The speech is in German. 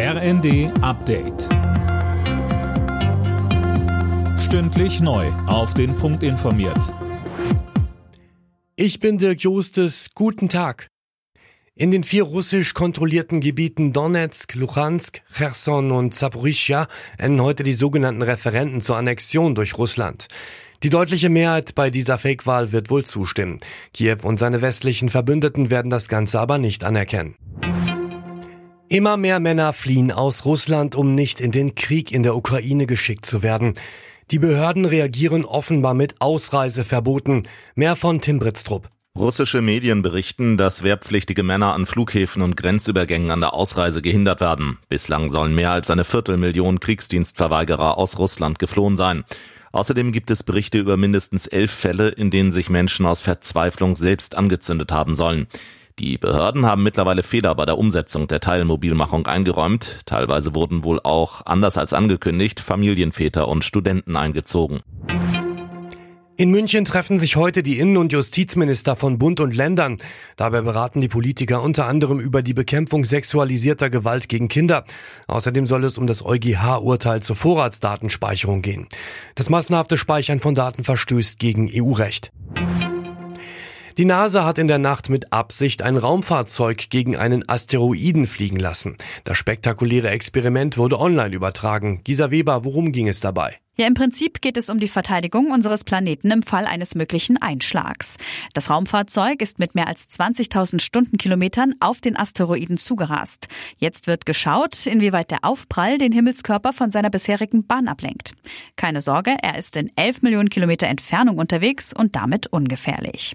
RND Update. Stündlich neu. Auf den Punkt informiert. Ich bin Dirk Jostes. Guten Tag. In den vier russisch kontrollierten Gebieten Donetsk, Luhansk, Cherson und Zaporizhia enden heute die sogenannten Referenten zur Annexion durch Russland. Die deutliche Mehrheit bei dieser Fake-Wahl wird wohl zustimmen. Kiew und seine westlichen Verbündeten werden das Ganze aber nicht anerkennen. Immer mehr Männer fliehen aus Russland, um nicht in den Krieg in der Ukraine geschickt zu werden. Die Behörden reagieren offenbar mit Ausreiseverboten. Mehr von Tim Britztrup. Russische Medien berichten, dass wehrpflichtige Männer an Flughäfen und Grenzübergängen an der Ausreise gehindert werden. Bislang sollen mehr als eine Viertelmillion Kriegsdienstverweigerer aus Russland geflohen sein. Außerdem gibt es Berichte über mindestens elf Fälle, in denen sich Menschen aus Verzweiflung selbst angezündet haben sollen. Die Behörden haben mittlerweile Fehler bei der Umsetzung der Teilmobilmachung eingeräumt. Teilweise wurden wohl auch, anders als angekündigt, Familienväter und Studenten eingezogen. In München treffen sich heute die Innen- und Justizminister von Bund und Ländern. Dabei beraten die Politiker unter anderem über die Bekämpfung sexualisierter Gewalt gegen Kinder. Außerdem soll es um das EuGH-Urteil zur Vorratsdatenspeicherung gehen. Das massenhafte Speichern von Daten verstößt gegen EU-Recht. Die NASA hat in der Nacht mit Absicht ein Raumfahrzeug gegen einen Asteroiden fliegen lassen. Das spektakuläre Experiment wurde online übertragen. Gisa Weber, worum ging es dabei? Ja, im Prinzip geht es um die Verteidigung unseres Planeten im Fall eines möglichen Einschlags. Das Raumfahrzeug ist mit mehr als 20.000 Stundenkilometern auf den Asteroiden zugerast. Jetzt wird geschaut, inwieweit der Aufprall den Himmelskörper von seiner bisherigen Bahn ablenkt. Keine Sorge, er ist in 11 Millionen Kilometer Entfernung unterwegs und damit ungefährlich.